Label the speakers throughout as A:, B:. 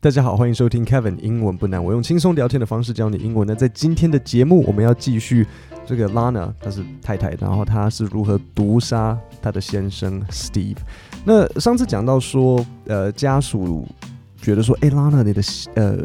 A: 大家好，欢迎收听 Kevin 英文不难。我用轻松聊天的方式教你英文。那在今天的节目，我们要继续这个 Lana，她是太太，然后她是如何毒杀她的先生 Steve。那上次讲到说，呃，家属觉得说，哎，Lana，你的呃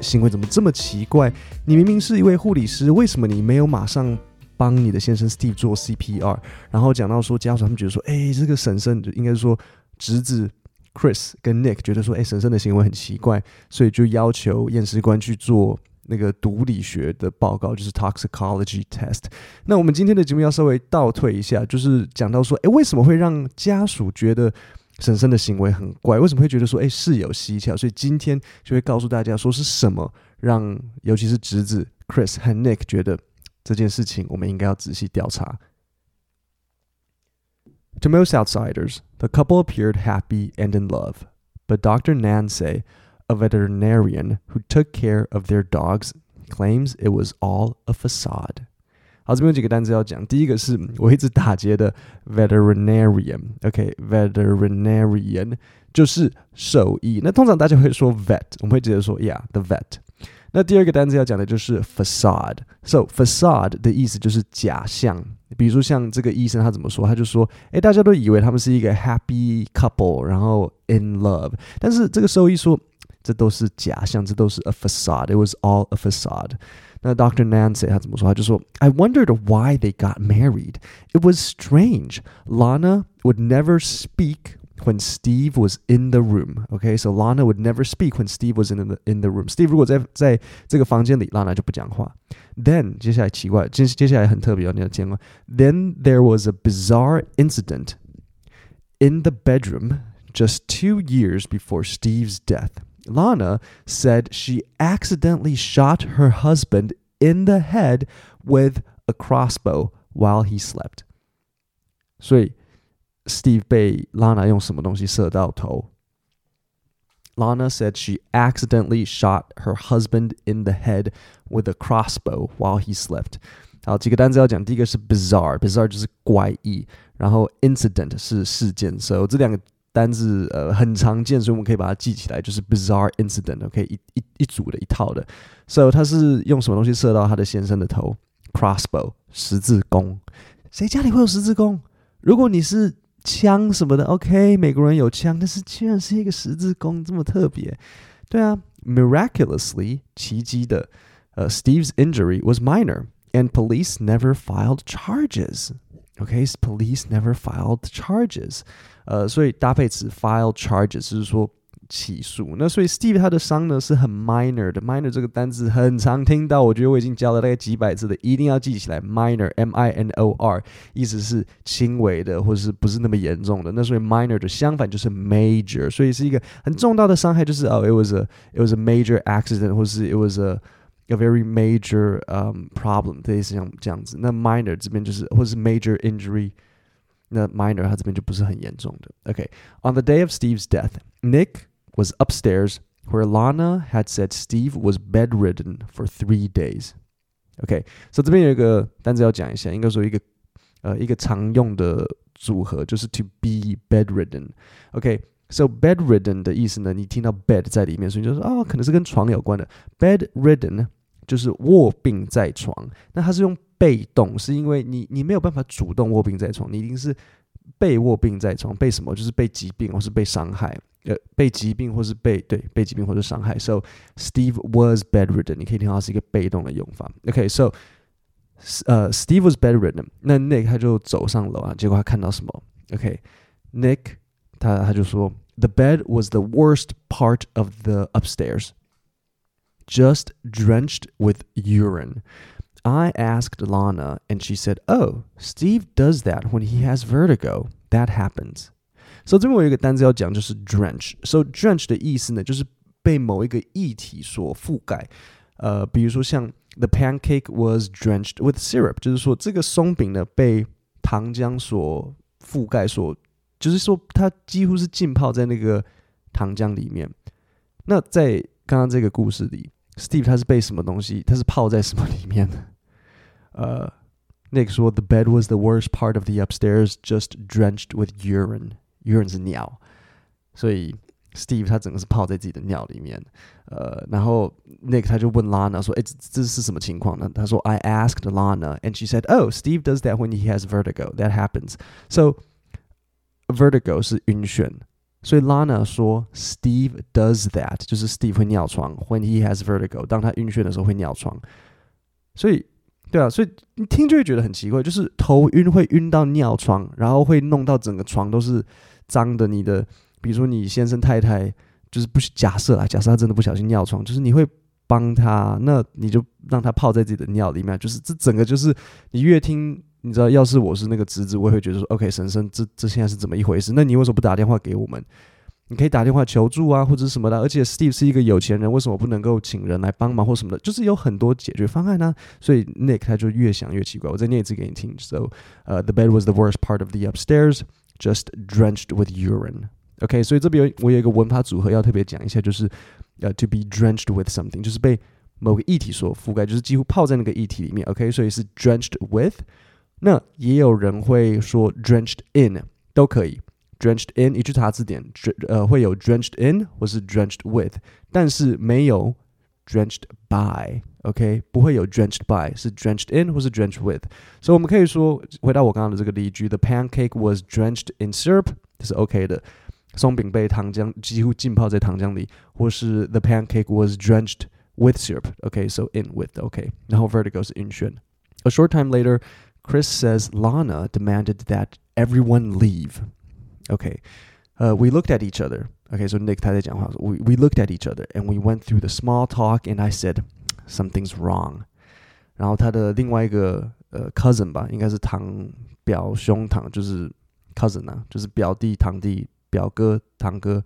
A: 行为怎么这么奇怪？你明明是一位护理师，为什么你没有马上帮你的先生 Steve 做 CPR？然后讲到说，家属他们觉得说，哎，这个婶婶应该说侄子。Chris 跟 Nick 觉得说，哎，婶婶的行为很奇怪，所以就要求验尸官去做那个毒理学的报告，就是 toxicology test。那我们今天的节目要稍微倒退一下，就是讲到说，哎，为什么会让家属觉得婶婶的行为很怪？为什么会觉得说，哎，事有蹊跷？所以今天就会告诉大家，说是什么让尤其是侄子 Chris 和 Nick 觉得这件事情，我们应该要仔细调查。To most outsiders, The couple appeared happy and in love, but Dr. Nancy, a veterinarian who took care of their dogs, claims it was all a facade. 好，这边有几个单词要讲。第一个是我一直打结的 veterinarian，OK，veterinarian、okay, 就是兽医。那通常大家会说 vet，我们会直接说 yeah the vet。那第二个单词要讲的就是 facade。So facade 的意思就是假象。比如说像这个医生他怎么说？他就说：“哎，大家都以为他们是一个 happy couple，然后 in love。但是这个兽医说，这都是假象，这都是 a facade。It was all a facade。那 Dr. Nancy 他怎么说？他就说：“I wondered why they got married. It was strange. Lana would never speak when Steve was in the room. Okay, so Lana would never speak when Steve was in the in the room. Steve 如果在在这个房间里，Lana 就不讲话。Then 接下来奇怪，接接下来很特别哦，你要见过。Then there was a bizarre incident in the bedroom just two years before Steve's death. Lana said she accidentally shot her husband in the head with a crossbow while he slept. 所以 Steve 被 Lana 用什么东西射到头。Lana said she accidentally shot her husband in the head with a crossbow while he slept. 好，几个单词要讲，第一个是 bizarre，bizarre 就是怪异，然后 incident 是事件，所以这两个单字呃很常见，所以我们可以把它记起来，就是 bizarre incident，OK，、一一一组的一套的。So 他是用什么东西射到他的先生的头？Crossbow 十字弓。谁家里会有十字弓？如果你是枪什么的，OK，美国人有枪，但是居然是一个十字弓，这么特别。对啊，miraculously，奇迹的，呃、uh,，Steve's injury was minor and police never filed charges. Okay, police never filed charges. 呃，所以搭配词 file charges 就是说 起诉。那所以 Steve 他的伤呢是很 minor 的，minor 这个单词很常听到，我觉得我已经教了大概几百次的，一定要记起来。minor，m i n o r，意思是轻微的，或者是不是那么严重的。那所以 minor 的相反就是 major，所以是一个很重大的伤害，就是哦，it was a it was a major accident，或是 it was a a very major um problem，类似像这样子。那 minor 这边就是或是 major injury。那 minor 它这边就不是很严重的。OK，on、okay. the day of Steve's death, Nick was upstairs where Lana had said Steve was bedridden for three days. OK，所、so、以这边有一个单词要讲一下，应该说一个呃一个常用的组合就是 to be bedridden。OK，so、okay, bedridden 的意思呢，你听到 bed 在里面，所以就说啊、哦，可能是跟床有关的。bedridden 就是卧病在床，那它是用被动，是因为你你没有办法主动卧病在床，你一定是被卧病在床，被什么？就是被疾病或是被伤害。 呃，被疾病或是被对被疾病或者伤害。So Steve was bedridden，你可以听到是一个被动的用法。OK，so、okay, 呃、uh,，Steve was bedridden，那 Nick 他就走上楼啊，结果他看到什么？OK，Nick、okay, 他他就说，The bed was the worst part of the upstairs, just drenched with urine. I asked Lana, and she said, "Oh, Steve does that when he has vertigo. That happens." So 这边我有一个单词要讲，就是 drench。So drench 的意思呢，就是被某一个液体所覆盖。呃，比如说像 the pancake was drenched with syrup，就是说这个松饼呢被糖浆所覆盖，所就是说它几乎是浸泡在那个糖浆里面。那在刚刚这个故事里，Steve 他是被什么东西？他是泡在什么里面呢？呃，Nick 说 the bed was the worst part of the upstairs, just drenched with urine. urine 是尿，所以 Steve 他整个是泡在自己的尿里面，呃，然后 Nick 他就问 Lana 说：“哎，这这是什么情况呢？”他说：“I asked Lana, and she said, oh, Steve does that when he has vertigo. That happens. So vertigo 是晕眩，所以 Lana 说 Steve does that，就是 Steve 会尿床，when he has vertigo，当他晕眩的时候会尿床。所以，对啊，所以你听就会觉得很奇怪，就是头晕会晕到尿床，然后会弄到整个床都是 脏的，你的。比如说你先生太太就是不假设啊，假设他真的不小心尿床，就是你会帮他，那你就让他泡在自己的尿里面，就是这整个就是你越听，你知道，要是我是那个侄子，我也会觉得说，OK，婶婶，这这现在是怎么一回事？那你为什么不打电话给我们？你可以打电话求助啊，或者什么的。而且 Steve 是一个有钱人，为什么不能够请人来帮忙或什么的？就是有很多解决方案呢。所以 Nick 他就越想越奇怪。我再念一次给你听。So, uh, the bed was the worst part of the upstairs, just drenched with urine. OK，所以这边我有一个文法组合要特别讲一下，就是呃，to be drenched with something，就是被某个液体所覆盖，就是几乎泡在那个液体里面。OK，所以是 drenched with。那也有人会说 drenched in，都可以。drenched in，你去查字典，呃，会有 drenched in 或是 drenched with，但是没有 drenched by。 OK，不会有 drenched by，是 drenched in 或是 drenched with。所以我们可以说，回到我刚刚的这个例句，the pancake was drenched in syrup，这是 OK 的。松饼被糖浆几乎浸泡在糖浆里，或是 the pancake was drenched with syrup. Okay, so in with. Okay, 然后 vertigo 是晕眩。A short time later, Chris says Lana demanded that everyone leave. Okay, uh, we looked at each other. Okay, so Nick 他在讲话，we we looked at each other and we went through the small talk and I said something's wrong. 然后他的另外一个呃 cousin 吧，应该是堂表兄堂，就是 cousin 啊，就是表弟堂弟表哥、堂哥，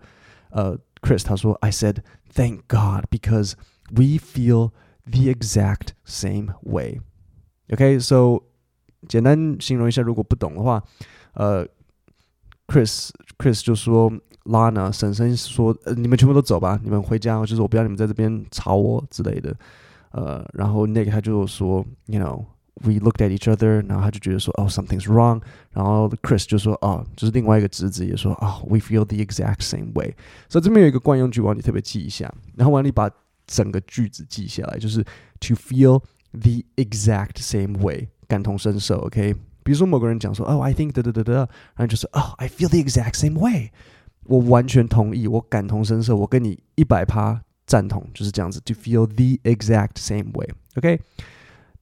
A: 呃，Chris 他说，I said thank God because we feel the exact same way. Okay, so 简单形容一下，如果不懂的话，呃，Chris Chris 就说，Lana 婶婶说，呃，你们全部都走吧，你们回家，就是我不要你们在这边吵我之类的， 呃，然后 Nick 他就说，you know。we looked at each other，然后他就觉得说哦 something's wrong，然后 Chris 就说哦，就是另外一个侄子也说哦 we feel the exact same way。所以这边有一个惯用句，我让你特别记一下，然后我让你把整个句子记下来，就是 to feel the exact same way，感同身受，OK？比如说某个人讲说哦 I think 哒哒哒哒，然后就是哦 I feel the exact same way，我完全同意，我感同身受，我跟你一百趴 赞同，就是这样子，to feel the exact same way，OK？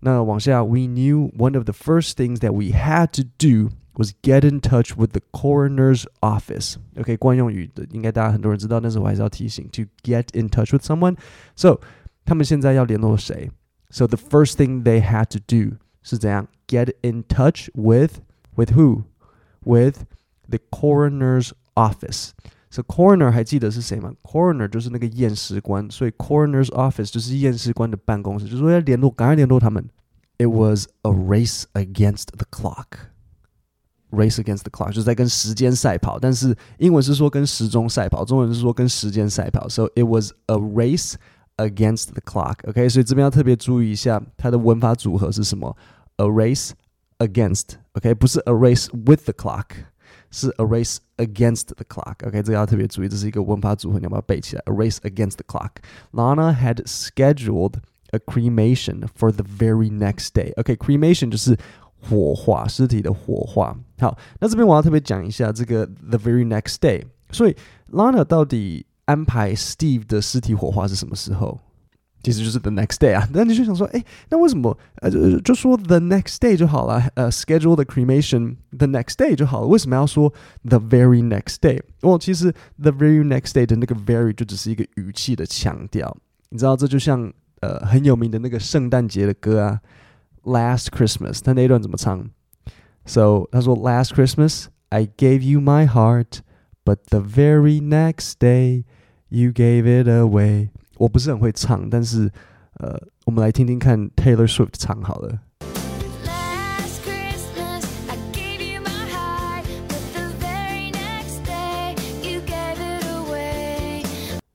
A: 那往下，we knew one of the first things that we had to do was get in touch with the coroner's office. OK，惯用语的应该大家很多人知道，但是我还是要提醒，to get in touch with someone. So 他们现在要联络谁？So the first thing they had to do 是怎样？Get in touch with with who? With the coroner's office. So coroner 还记得是谁吗？Coroner 就是那个验尸官，所以 coroner's office 就是验尸官的办公室，就是说要联络，赶快联络他们。It was a race against the clock. Race against the clock 就是在跟时间赛跑，但是英文是说跟时钟赛跑，中文是说跟时间赛跑。So it was a race against the clock. OK，所以这边要特别注意一下它的文法组合是什么？A race against. OK，不是 a race with the clock。 是 a race against the clock. OK，这个要特别注意，这是一个文法组合，你要把它背起来。A race against the clock. Lana had scheduled a cremation for the very next day. OK, cremation 就是火化尸体的火化。好，那这边我要特别讲一下这个 the very next day。所以 Lana 到底安排 Steve 的尸体火化是什么时候？ 其实就是 the next day 啊，那你就想说，哎，那为什么呃就就说 the next day 就好了？呃，schedule the cremation the next day 就好了，为什么要说 the very next day？哦，其实 the very next day 的那个 very 就只是一个语气的强调，你知道，这就像呃很有名的那个圣诞节的歌啊，Last Christmas，他那一段怎么唱？So 他说 Last Christmas I gave you my heart, but the very next day you gave it away。 我不是很会唱，但是呃，我们来听听看 Taylor Swift 唱好了。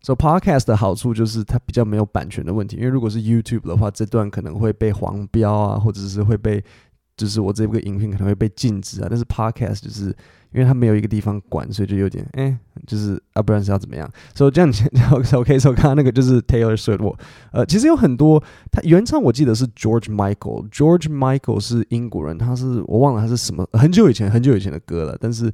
A: So podcast 的好处就是它比较没有版权的问题，因为如果是 YouTube 的话，这段可能会被黄标啊，或者是会被，就是我这个影片可能会被禁止啊。但是 podcast 就是因为他没有一个地方管，所以就有点哎，就是啊，不然是要怎么样？所以这样，OK，s o 刚刚那个就是 Taylor Swift，我呃，其实有很多，他原唱我记得是 George Michael，George Michael 是英国人，他是我忘了他是什么，很久以前很久以前的歌了，但是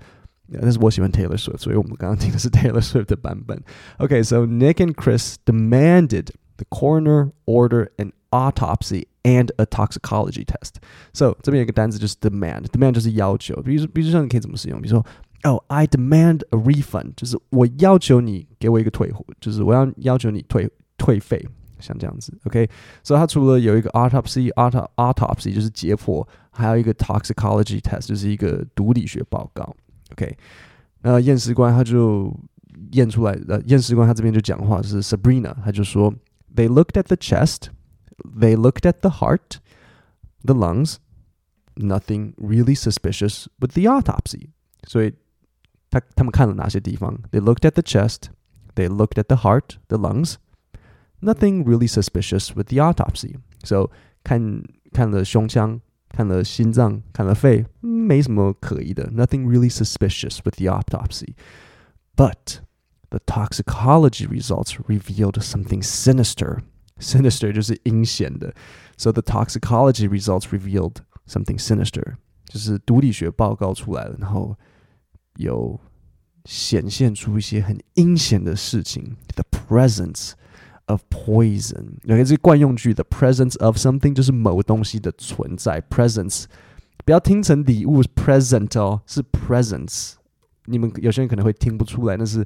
A: 但是我喜欢 Taylor Swift，所以我们刚刚听的是 Taylor Swift 的版本。OK，so Nick and Chris demanded the coroner order an autopsy and a toxicology test. So 这边有一个单词就是 demand，demand 就是要求。比如比如说你可以怎么使用？比如说，Oh, I demand a refund，就是我要求你给我一个退货，就是我要要求你退退费，像这样子。OK，所以它除了有一个 autopsy，auto autopsy 就是解剖，还有一个 toxicology test 就是一个毒理学报告。OK，那验尸官他就验出来，呃，验尸官他这边就讲话是 Sabrina，他就说，They looked at the chest。 they looked at the heart, the lungs, nothing really suspicious with the autopsy. So They looked at the chest, they looked at the heart, the lungs, nothing really suspicious with the autopsy. So 看看了胸腔，看了心脏，看了肺，没什么可疑的，nothing really suspicious with the autopsy. But the toxicology results revealed something sinister Sinister 就是阴险的，so the toxicology results revealed something sinister，就是毒理学报告出来了，然后有显现出一些很阴险的事情，the presence of poison。OK，这惯用句，the presence of something 就是某东西的存在，presence 不要听成礼物 present 哦，是 presence。你们有些人可能会听不出来，但是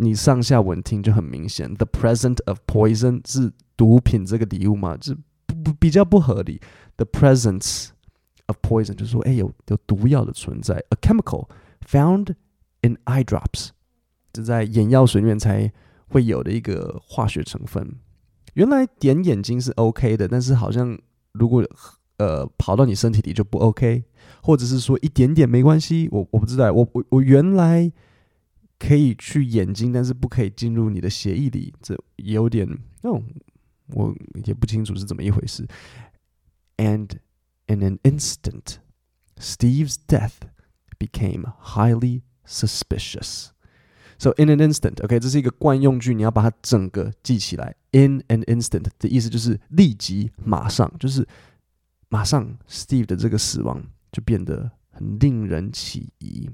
A: 你上下文听就很明显，the present of poison 是毒品这个礼物嘛，这不不比较不合理。The presence of poison 就是说，哎，有有毒药的存在，a chemical found in eye drops，这在眼药水里面才会有的一个化学成分。原来点眼睛是 OK 的，但是好像如果呃跑到你身体里就不 OK，或者是说一点点没关系。我我不知道，我我我原来可以去眼睛，但是不可以进入你的血液里，这有点哦。我也不清楚是怎么一回事。And in an instant, Steve's death became highly suspicious. So in an instant, OK，这是一个惯用句，你要把它整个记起来。In an instant 的意思就是立即、马上，就是马上，Steve 的这个死亡就变得很令人起疑。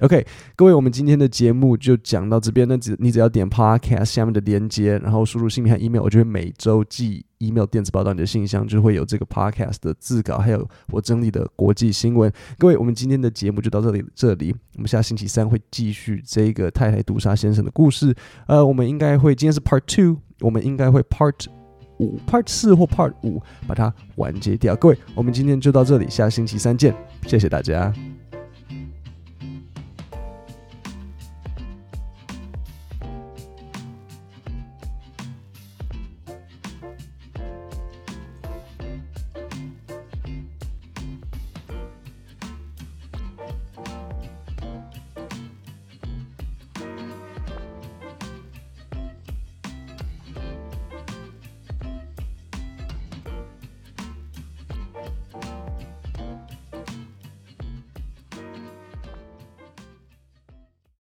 A: OK，各位，我们今天的节目就讲到这边。那只你只要点 Podcast 下面的连接，然后输入姓名和 email，我就会每周寄 email 电子报到你的信箱，就会有这个 Podcast 的字稿，还有我整理的国际新闻。各位，我们今天的节目就到这里，这里我们下星期三会继续这个太太毒杀先生的故事。呃，我们应该会今天是 Part Two，我们应该会 Part 五、Part 四或 Part 五把它完结掉。各位，我们今天就到这里，下星期三见，谢谢大家。